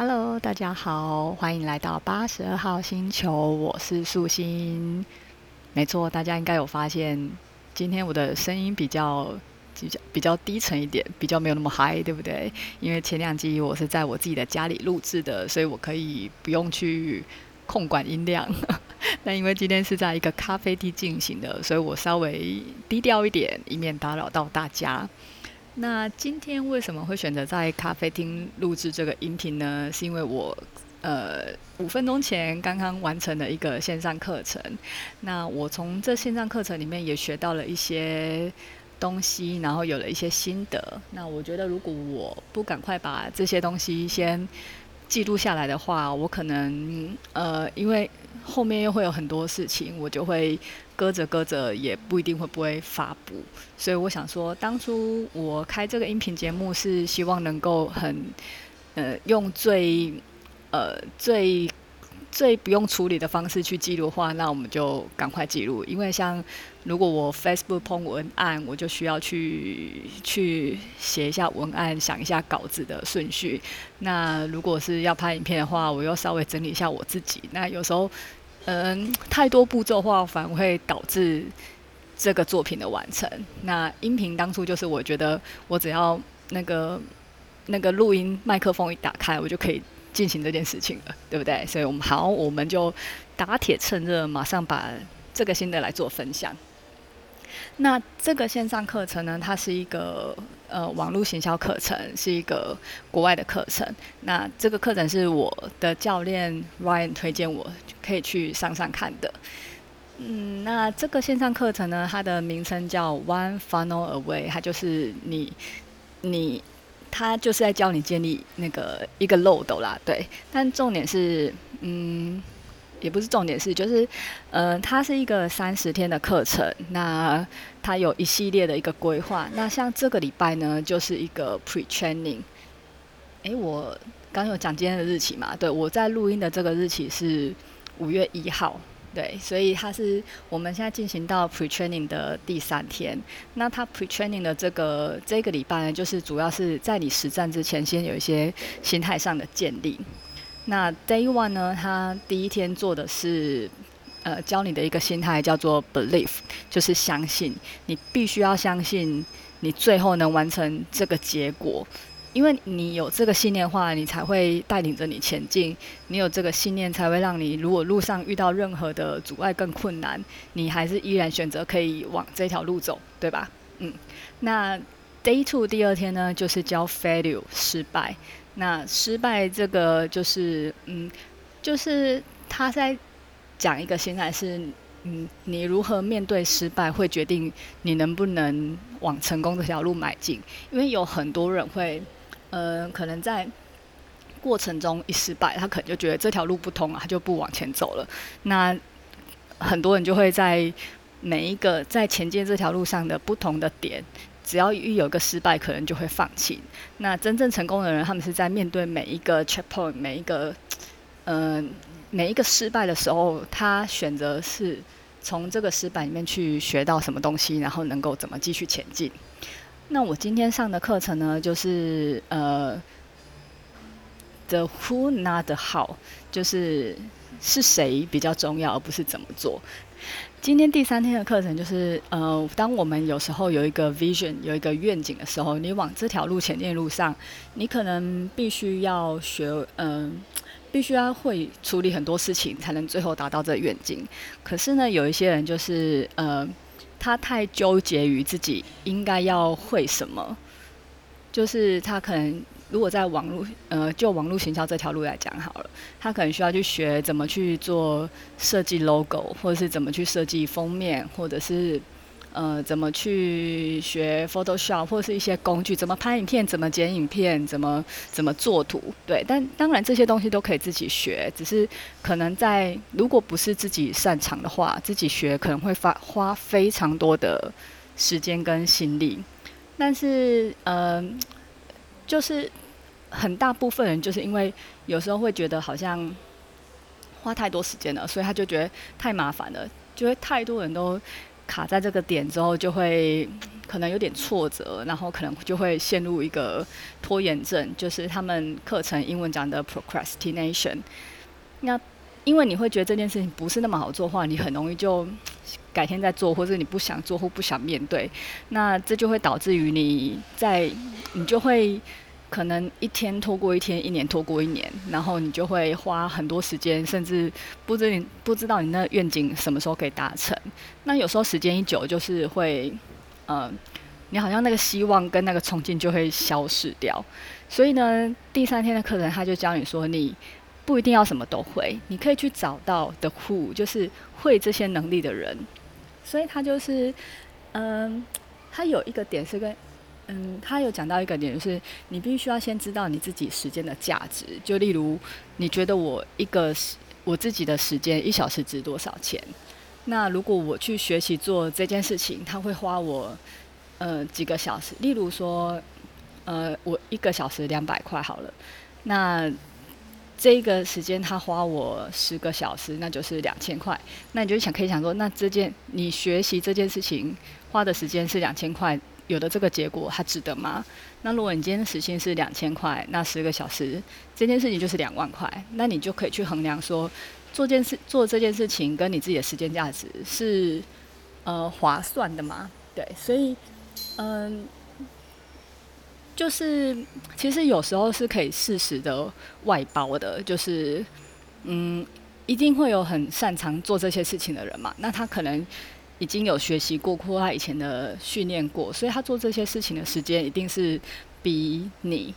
Hello，大家好，欢迎来到八十二号星球，我是素心。没错，大家应该有发现，今天我的声音比较比较比较低沉一点，比较没有那么嗨，对不对？因为前两集我是在我自己的家里录制的，所以我可以不用去控管音量。但因为今天是在一个咖啡厅进行的，所以我稍微低调一点，以免打扰到大家。那今天为什么会选择在咖啡厅录制这个音频呢？是因为我呃五分钟前刚刚完成了一个线上课程。那我从这线上课程里面也学到了一些东西，然后有了一些心得。那我觉得如果我不赶快把这些东西先记录下来的话，我可能呃因为后面又会有很多事情，我就会。搁着搁着也不一定会不会发布，所以我想说，当初我开这个音频节目是希望能够很，呃，用最，呃，最最不用处理的方式去记录的话，那我们就赶快记录。因为像如果我 Facebook 碰文案，我就需要去去写一下文案，想一下稿子的顺序。那如果是要拍影片的话，我又稍微整理一下我自己。那有时候。嗯，太多步骤的话，反而会导致这个作品的完成。那音频当初就是，我觉得我只要那个那个录音麦克风一打开，我就可以进行这件事情了，对不对？所以我们好，我们就打铁趁热，马上把这个心得来做分享。那这个线上课程呢，它是一个呃网络行销课程，是一个国外的课程。那这个课程是我的教练 Ryan 推荐我可以去上上看的。嗯，那这个线上课程呢，它的名称叫 One Funnel Away，它就是你你他就是在教你建立那个一个漏斗啦，对。但重点是，嗯。也不是重点是，就是，呃，它是一个三十天的课程，那它有一系列的一个规划。那像这个礼拜呢，就是一个 pre-training。诶，我刚有讲今天的日期嘛？对，我在录音的这个日期是五月一号，对，所以它是我们现在进行到 pre-training 的第三天。那它 pre-training 的这个这个礼拜呢，就是主要是在你实战之前，先有一些心态上的建立。那 Day One 呢？他第一天做的是，呃，教你的一个心态叫做 Belief，就是相信。你必须要相信，你最后能完成这个结果，因为你有这个信念的话，你才会带领着你前进。你有这个信念，才会让你如果路上遇到任何的阻碍更困难，你还是依然选择可以往这条路走，对吧？嗯。那 Day Two 第二天呢，就是教 Failure 失败。那失败这个就是，嗯，就是他在讲一个心态是，嗯，你如何面对失败，会决定你能不能往成功这条路迈进。因为有很多人会，呃，可能在过程中一失败，他可能就觉得这条路不通了，他就不往前走了。那很多人就会在每一个在前进这条路上的不同的点。只要一有个失败，可能就会放弃。那真正成功的人，他们是在面对每一个 checkpoint，每一个，嗯、呃，每一个失败的时候，他选择是从这个失败里面去学到什么东西，然后能够怎么继续前进。那我今天上的课程呢，就是呃，the who not the how，就是是谁比较重要，而不是怎么做。今天第三天的课程就是，呃，当我们有时候有一个 vision，有一个愿景的时候，你往这条路前进的路上，你可能必须要学，嗯、必须要会处理很多事情，才能最后达到这个愿景。可是呢，有一些人就是，呃，他太纠结于自己应该要会什么，就是他可能。如果在网络，呃，就网络行销这条路来讲好了，他可能需要去学怎么去做设计 logo，或者是怎么去设计封面，或者是呃怎么去学 Photoshop，或是一些工具，怎么拍影片，怎么剪影片，怎么怎么做图，对。但当然这些东西都可以自己学，只是可能在如果不是自己擅长的话，自己学可能会花花非常多的时间跟心力。但是，呃。就是很大部分人就是因为有时候会觉得好像花太多时间了，所以他就觉得太麻烦了，就会太多人都卡在这个点之后，就会可能有点挫折，然后可能就会陷入一个拖延症，就是他们课程英文讲的 procrastination。那因为你会觉得这件事情不是那么好做的话，你很容易就改天再做，或者你不想做或不想面对，那这就会导致于你在你就会。可能一天拖过一天，一年拖过一年，然后你就会花很多时间，甚至不知你不知道你那愿景什么时候可以达成。那有时候时间一久，就是会，呃，你好像那个希望跟那个冲劲就会消失掉。所以呢，第三天的课程他就教你说，你不一定要什么都会，你可以去找到 the who，就是会这些能力的人。所以他就是，嗯、他有一个点是跟。嗯，他有讲到一个点，就是你必须要先知道你自己时间的价值。就例如，你觉得我一个我自己的时间一小时值多少钱？那如果我去学习做这件事情，他会花我呃几个小时。例如说，呃，我一个小时两百块好了，那这个时间他花我十个小时，那就是两千块。那你就想可以想说，那这件你学习这件事情花的时间是两千块。有的这个结果，它值得吗？那如果你今天的时薪是两千块，那十个小时这件事情就是两万块，那你就可以去衡量说，做件事做这件事情跟你自己的时间价值是呃划算的吗？对，所以嗯、就是其实有时候是可以适时的外包的，就是嗯，一定会有很擅长做这些事情的人嘛，那他可能。已经有学习过，或他以前的训练过，所以他做这些事情的时间一定是比你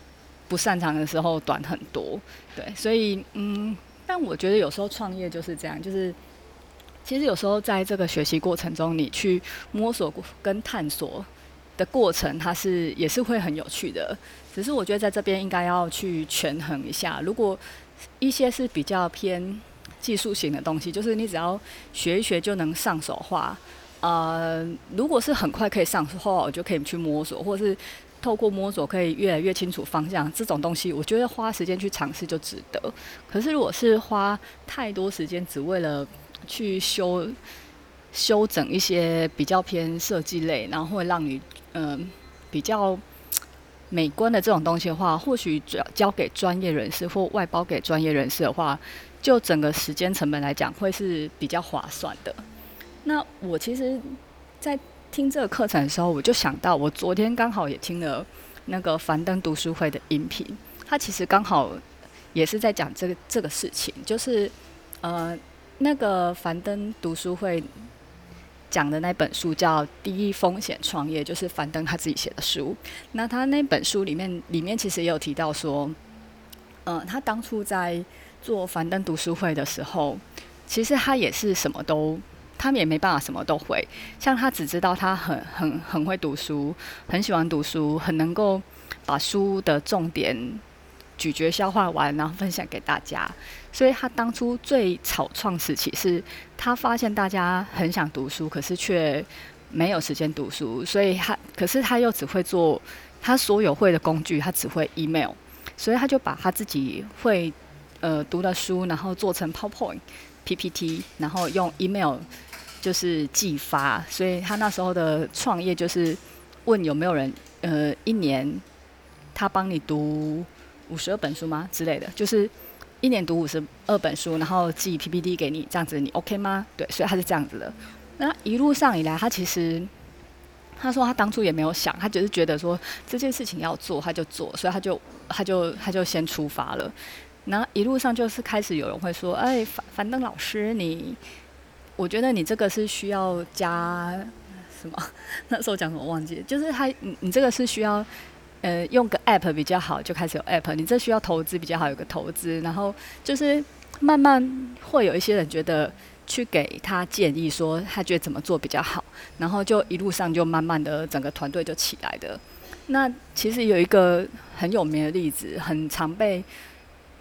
不擅长的时候短很多。对，所以嗯，但我觉得有时候创业就是这样，就是其实有时候在这个学习过程中，你去摸索跟探索的过程，它是也是会很有趣的。只是我觉得在这边应该要去权衡一下，如果一些是比较偏。技术型的东西，就是你只要学一学就能上手画，呃，如果是很快可以上手的话，我就可以去摸索，或者是透过摸索可以越来越清楚方向。这种东西，我觉得花时间去尝试就值得。可是如果是花太多时间只为了去修修整一些比较偏设计类，然后会让你嗯、比较美观的这种东西的话，或许交交给专业人士或外包给专业人士的话。就整个时间成本来讲，会是比较划算的。那我其实，在听这个课程的时候，我就想到，我昨天刚好也听了那个樊登读书会的音频，他其实刚好也是在讲这个这个事情，就是呃，那个樊登读书会讲的那本书叫《低风险创业》，就是樊登他自己写的书。那他那本书里面，里面其实也有提到说，呃，他当初在做樊登读书会的时候，其实他也是什么都，他们也没办法什么都会。像他只知道他很很很会读书，很喜欢读书，很能够把书的重点咀嚼消化完，然后分享给大家。所以他当初最草创时期是，他发现大家很想读书，可是却没有时间读书，所以他可是他又只会做他所有会的工具，他只会 email，所以他就把他自己会。呃，读的书，然后做成 PowerPoint、PPT，然后用 email 就是寄发。所以他那时候的创业就是问有没有人，呃，一年他帮你读五十二本书吗之类的，就是一年读五十二本书，然后寄 PPT 给你，这样子你 OK 吗？对，所以他是这样子的。那一路上以来，他其实他说他当初也没有想，他只是觉得说这件事情要做，他就做，所以他就他就他就先出发了。然后一路上就是开始有人会说：“哎，樊樊登老师，你，我觉得你这个是需要加什么？那时候讲什么忘记？就是他，你你这个是需要，呃，用个 app 比较好，就开始有 app。你这需要投资比较好，有个投资。然后就是慢慢会有一些人觉得去给他建议，说他觉得怎么做比较好。然后就一路上就慢慢的整个团队就起来的。那其实有一个很有名的例子，很常被。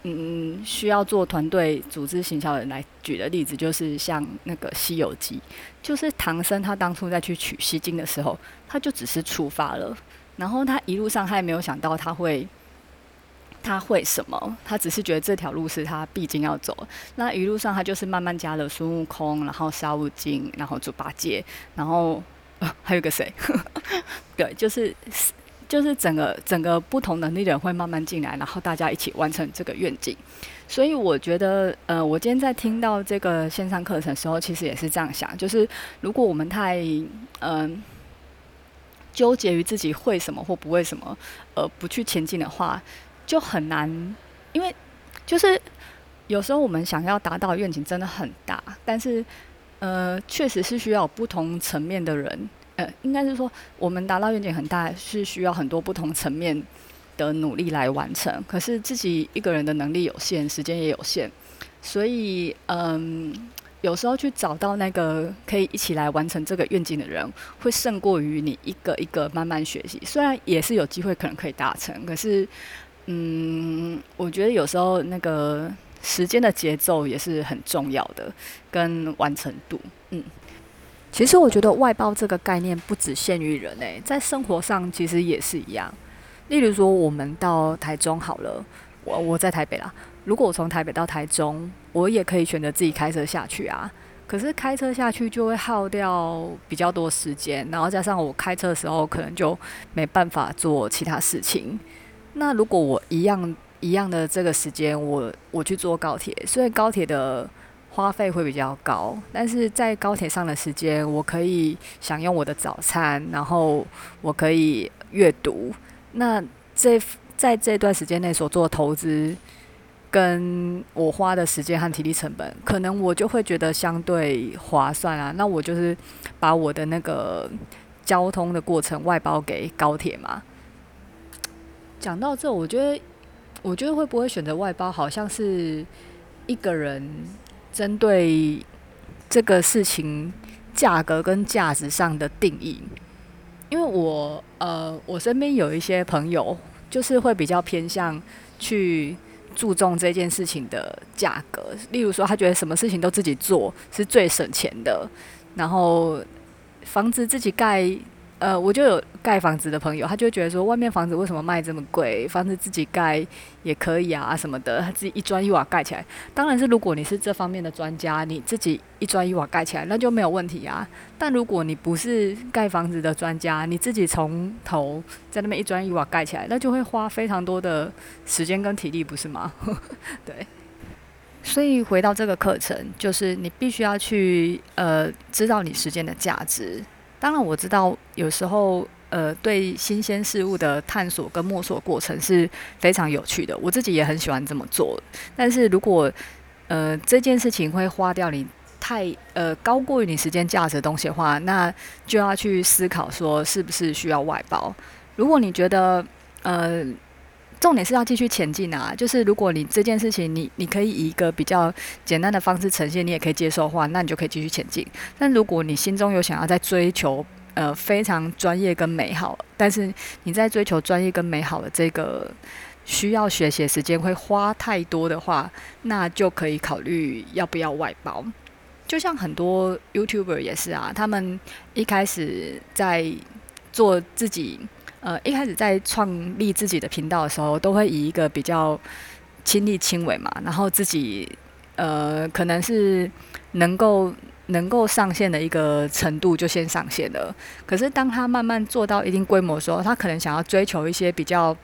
嗯，需要做团队组织行销人来举的例子，就是像那个《西游记》，就是唐僧他当初在去取西经的时候，他就只是出发了，然后他一路上他也没有想到他会他会什么，他只是觉得这条路是他必经要走。那一路上他就是慢慢加了孙悟空，然后沙悟净，然后猪八戒，然后、还有个谁？对，就是就是整个整个不同能力的人会慢慢进来，然后大家一起完成这个愿景。所以我觉得，呃，我今天在听到这个线上课程时候，其实也是这样想，就是如果我们太嗯、纠结于自己会什么或不会什么，而不去前进的话，就很难。因为就是有时候我们想要达到愿景真的很大，但是呃，确实是需要不同层面的人，呃，应该是说我们达到愿景很大，是需要很多不同层面的努力来完成，可是自己一个人的能力有限，时间也有限，所以嗯，有时候去找到那个可以一起来完成这个愿景的人，会胜过于你一个一个慢慢学习。虽然也是有机会可能可以达成，可是嗯，我觉得有时候那个时间的节奏也是很重要的，跟完成度。嗯，其实我觉得外包这个概念不只限于人诶、在生活上其实也是一样。例如说，我们到台中好了，我我在台北啦。如果我从台北到台中，我也可以选择自己开车下去啊。可是开车下去就会耗掉比较多时间，然后加上我开车的时候可能就没办法做其他事情。那如果我一样一样的这个时间，我我去坐高铁，所以高铁的花费会比较高，但是在高铁上的时间，我可以享用我的早餐，然后我可以阅读。那这在这段时间内所做的投资，跟我花的时间和体力成本，可能我就会觉得相对划算啊。那我就是把我的那个交通的过程外包给高铁嘛。讲到这，我觉得，我觉得会不会选择外包，好像是一个人针对这个事情价格跟价值上的定义。因为我呃，我身边有一些朋友，就是会比较偏向去注重这件事情的价格。例如说，他觉得什么事情都自己做是最省钱的，然后房子自己盖。呃，我就有盖房子的朋友，他就觉得说，外面房子为什么卖这么贵？房子自己盖也可以啊，什么的，他自己一砖一瓦盖起来。当然是如果你是这方面的专家，你自己一砖一瓦盖起来，那就没有问题啊。但如果你不是盖房子的专家，你自己从头在那边一砖一瓦盖起来，那就会花非常多的时间跟体力，不是吗？对。所以回到这个课程，就是你必须要去呃，知道你时间的价值。当然我知道，有时候呃，对新鲜事物的探索跟摸索过程是非常有趣的，我自己也很喜欢这么做。但是如果呃这件事情会花掉你太呃高过于你时间价值的东西的话，那就要去思考说是不是需要外包。如果你觉得呃重点是要继续前进啊，就是如果你这件事情你你可以以一个比较简单的方式呈现，你也可以接受的话，那你就可以继续前进。但如果你心中有想要在追求呃非常专业跟美好，但是你在追求专业跟美好的这个需要学习的时间会花太多的话，那就可以考虑要不要外包。就像很多 YouTuber 也是啊，他们一开始在做自己。呃，一开始在创立自己的频道的时候，都会以一个比较亲力亲为嘛，然后自己呃可能是能够能够上线的一个程度就先上线了。可是当他慢慢做到一定规模的时候，他可能想要追求一些比较。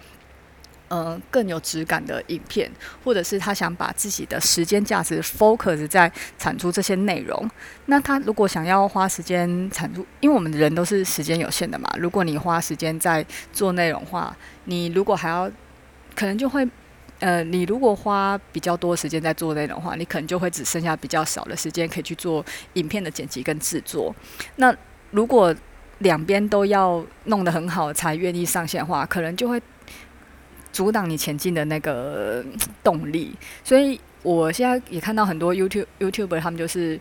呃，更有质感的影片，或者是他想把自己的时间价值 focus 在产出这些内容。那他如果想要花时间产出，因为我们人都是时间有限的嘛。如果你花时间在做内容的话，你如果还要，可能就会，呃，你如果花比较多时间在做内容的话，你可能就会只剩下比较少的时间可以去做影片的剪辑跟制作。那如果两边都要弄得很好才愿意上线的话，可能就会。阻挡你前进的那个 动力，所以我现在也看到很多 YouTube YouTuber，他们就是，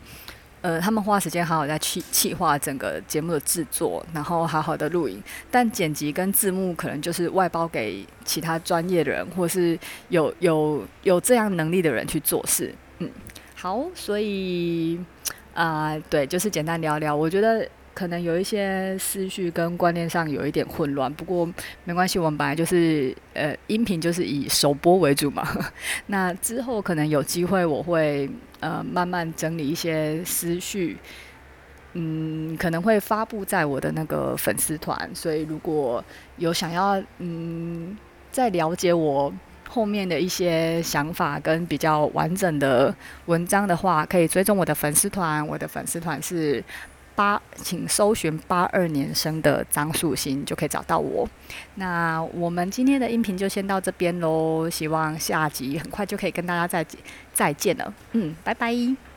呃，他们花时间好好在去企划整个节目的制作，然后好好的录影，但剪辑跟字幕可能就是外包给其他专业的人，或是有有有这样能力的人去做事。嗯，好，所以啊、对，就是简单聊聊，我觉得。可能有一些思绪跟观念上有一点混乱，不过没关系，我们本来就是呃音频就是以首播为主嘛。那之后可能有机会，我会呃慢慢整理一些思绪，嗯，可能会发布在我的那个粉丝团。所以如果有想要嗯再了解我后面的一些想法跟比较完整的文章的话，可以追踪我的粉丝团。我的粉丝团是。八，请搜寻八二年生的张素心，就可以找到我。那我们今天的音频就先到这边喽，希望下集很快就可以跟大家再再见了。嗯，拜拜。